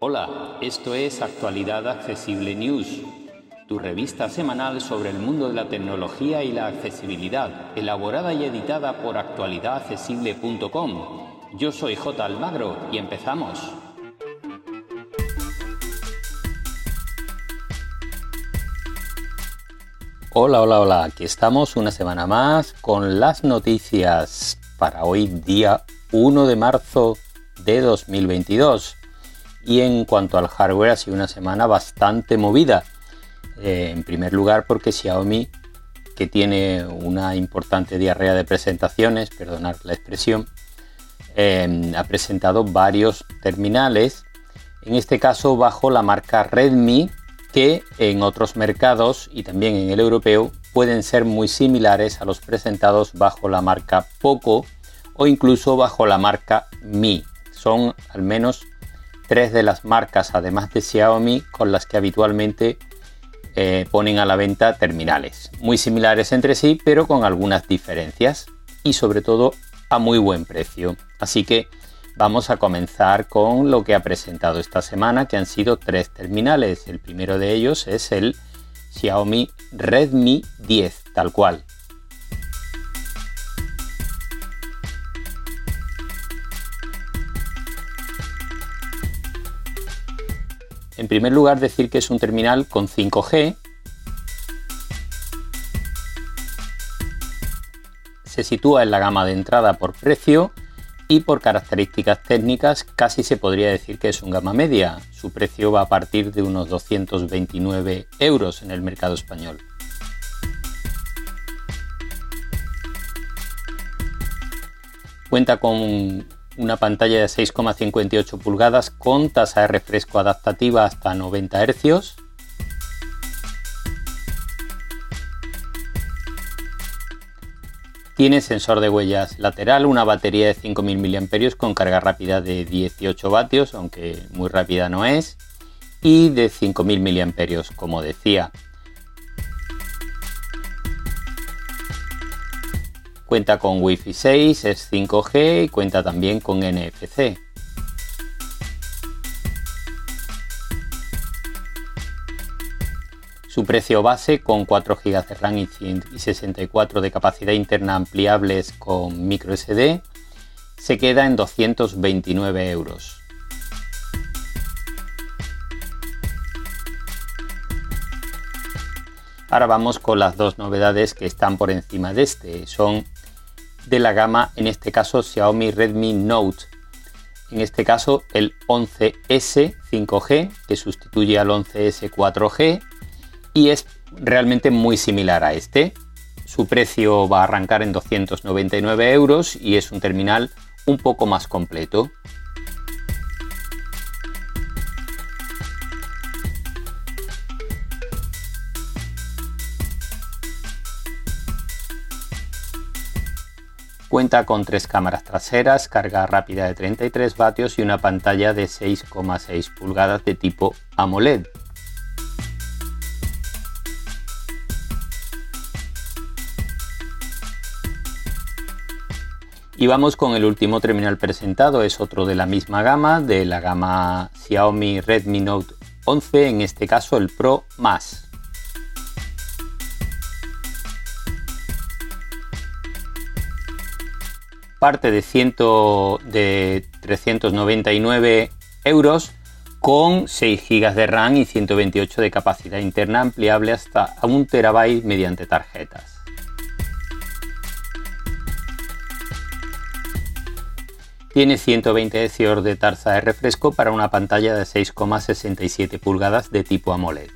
Hola, esto es Actualidad Accesible News, tu revista semanal sobre el mundo de la tecnología y la accesibilidad, elaborada y editada por actualidadaccesible.com. Yo soy J. Almagro y empezamos. Hola, hola, hola, aquí estamos una semana más con las noticias para hoy día 1 de marzo de 2022. Y en cuanto al hardware, ha sido una semana bastante movida. Eh, en primer lugar, porque Xiaomi, que tiene una importante diarrea de presentaciones, perdonad la expresión, eh, ha presentado varios terminales, en este caso bajo la marca Redmi, que en otros mercados y también en el europeo pueden ser muy similares a los presentados bajo la marca Poco o incluso bajo la marca Mi. Son al menos tres de las marcas, además de Xiaomi, con las que habitualmente eh, ponen a la venta terminales. Muy similares entre sí, pero con algunas diferencias y sobre todo a muy buen precio. Así que vamos a comenzar con lo que ha presentado esta semana, que han sido tres terminales. El primero de ellos es el Xiaomi Redmi 10, tal cual. En primer lugar, decir que es un terminal con 5G. Se sitúa en la gama de entrada por precio y por características técnicas casi se podría decir que es un gama media. Su precio va a partir de unos 229 euros en el mercado español. Cuenta con una pantalla de 6,58 pulgadas con tasa de refresco adaptativa hasta 90 Hz. Tiene sensor de huellas lateral, una batería de 5.000 mAh con carga rápida de 18 vatios, aunque muy rápida no es, y de 5.000 mAh, como decía. Cuenta con Wi-Fi 6, es 5G y cuenta también con NFC. Su precio base con 4 GB de RAM y 64 de capacidad interna ampliables con microSD se queda en 229 euros. Ahora vamos con las dos novedades que están por encima de este. Son de la gama, en este caso Xiaomi Redmi Note. En este caso el 11S 5G que sustituye al 11S 4G y es realmente muy similar a este. Su precio va a arrancar en 299 euros y es un terminal un poco más completo. Cuenta con tres cámaras traseras, carga rápida de 33 vatios y una pantalla de 6,6 pulgadas de tipo AMOLED. Y vamos con el último terminal presentado, es otro de la misma gama, de la gama Xiaomi Redmi Note 11, en este caso el Pro Más. parte de, 100, de 399 euros con 6 GB de RAM y 128 de capacidad interna ampliable hasta 1 TB mediante tarjetas. Tiene 120 Hz de tasa de refresco para una pantalla de 6,67 pulgadas de tipo AMOLED.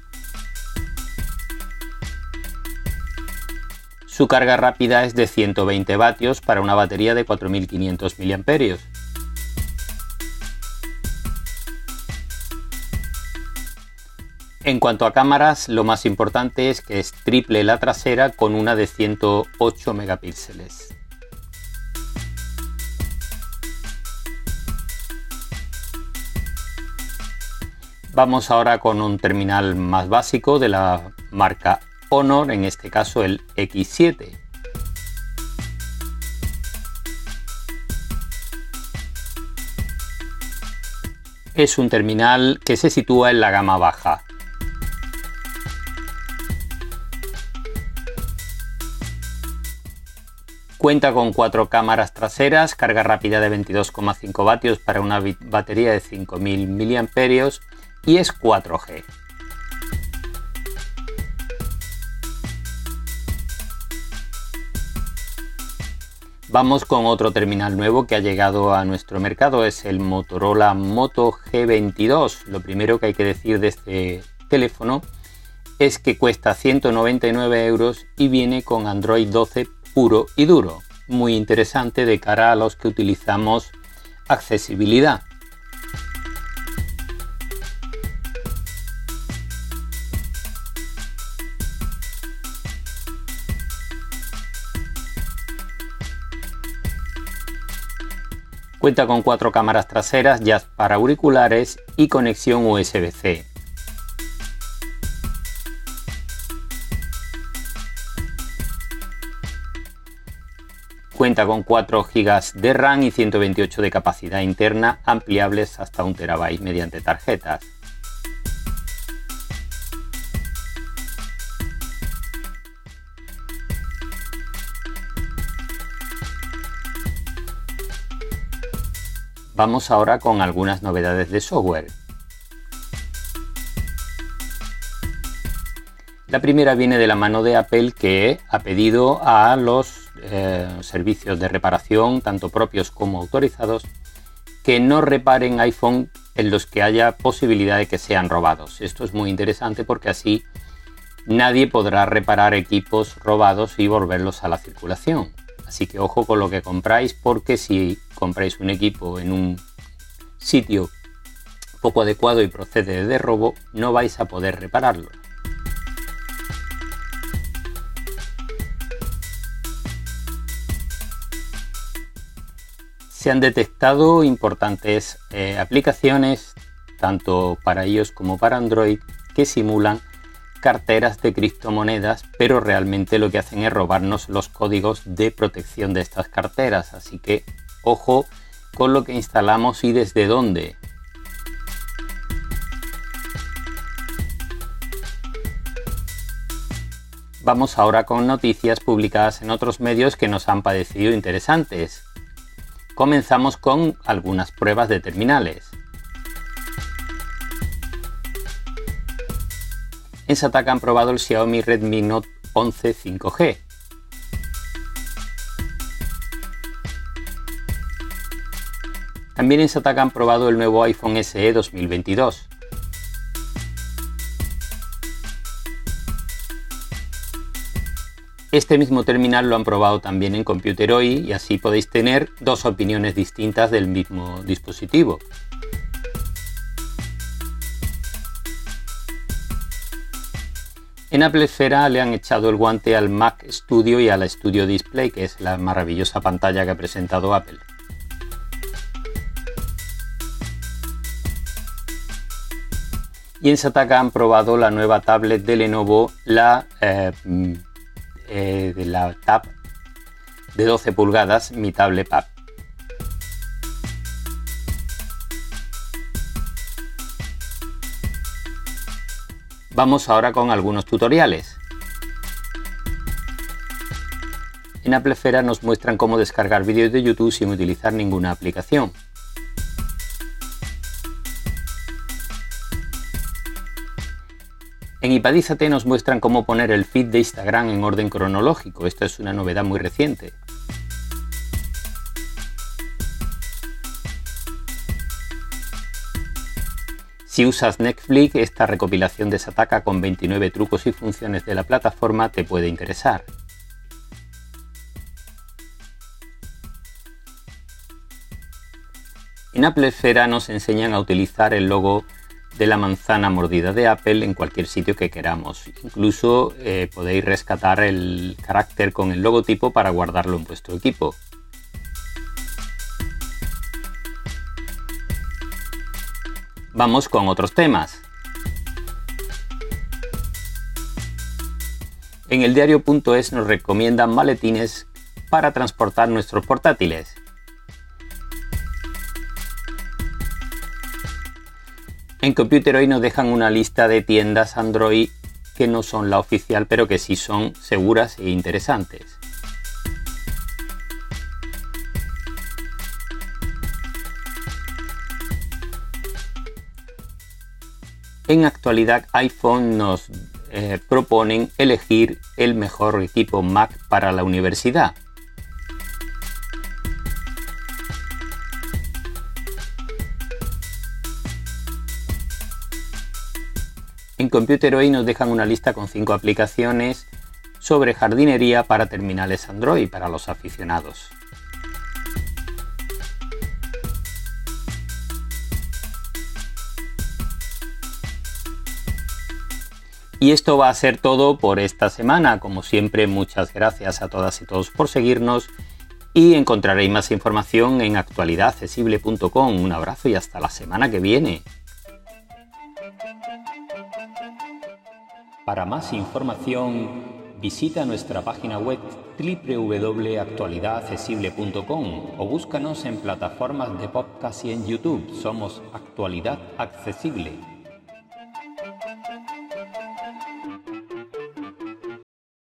Su carga rápida es de 120 vatios para una batería de 4500 mAh. En cuanto a cámaras, lo más importante es que es triple la trasera con una de 108 megapíxeles. Vamos ahora con un terminal más básico de la marca Honor, en este caso el X7. Es un terminal que se sitúa en la gama baja. Cuenta con cuatro cámaras traseras, carga rápida de 22,5 vatios para una batería de 5.000 mAh y es 4G. Vamos con otro terminal nuevo que ha llegado a nuestro mercado, es el Motorola Moto G22. Lo primero que hay que decir de este teléfono es que cuesta 199 euros y viene con Android 12 puro y duro. Muy interesante de cara a los que utilizamos accesibilidad. Cuenta con cuatro cámaras traseras, jazz para auriculares y conexión USB-C. Cuenta con 4 GB de RAM y 128 de capacidad interna, ampliables hasta 1 TB mediante tarjetas. Vamos ahora con algunas novedades de software. La primera viene de la mano de Apple que ha pedido a los eh, servicios de reparación, tanto propios como autorizados, que no reparen iPhone en los que haya posibilidad de que sean robados. Esto es muy interesante porque así nadie podrá reparar equipos robados y volverlos a la circulación. Así que ojo con lo que compráis porque si compráis un equipo en un sitio poco adecuado y procede de robo, no vais a poder repararlo. Se han detectado importantes eh, aplicaciones, tanto para iOS como para Android, que simulan carteras de criptomonedas, pero realmente lo que hacen es robarnos los códigos de protección de estas carteras. Así que ojo con lo que instalamos y desde dónde. Vamos ahora con noticias publicadas en otros medios que nos han parecido interesantes. Comenzamos con algunas pruebas de terminales. En Sataka han probado el Xiaomi Redmi Note 11 5G. También en Sataka han probado el nuevo iPhone SE 2022. Este mismo terminal lo han probado también en Computeroi y así podéis tener dos opiniones distintas del mismo dispositivo. En Apple Esfera le han echado el guante al Mac Studio y a la Studio Display, que es la maravillosa pantalla que ha presentado Apple. Y en Sataka han probado la nueva tablet de Lenovo, la, eh, mm, eh, la Tab de 12 pulgadas, mi tablet Pad. Vamos ahora con algunos tutoriales. En Applefera nos muestran cómo descargar vídeos de YouTube sin utilizar ninguna aplicación. En Ipadízate nos muestran cómo poner el feed de Instagram en orden cronológico. Esta es una novedad muy reciente. Si usas Netflix, esta recopilación de Sataka con 29 trucos y funciones de la plataforma te puede interesar. En Apple Esfera nos enseñan a utilizar el logo de la manzana mordida de Apple en cualquier sitio que queramos. Incluso eh, podéis rescatar el carácter con el logotipo para guardarlo en vuestro equipo. Vamos con otros temas. En el diario.es nos recomiendan maletines para transportar nuestros portátiles. En Computer hoy nos dejan una lista de tiendas Android que no son la oficial, pero que sí son seguras e interesantes. En actualidad iPhone nos eh, proponen elegir el mejor equipo Mac para la universidad. En Computer hoy nos dejan una lista con 5 aplicaciones sobre jardinería para terminales Android para los aficionados. Y esto va a ser todo por esta semana. Como siempre, muchas gracias a todas y todos por seguirnos y encontraréis más información en actualidadaccesible.com. Un abrazo y hasta la semana que viene. Para más información, visita nuestra página web www.actualidadaccesible.com o búscanos en plataformas de podcast y en YouTube. Somos Actualidad Accesible.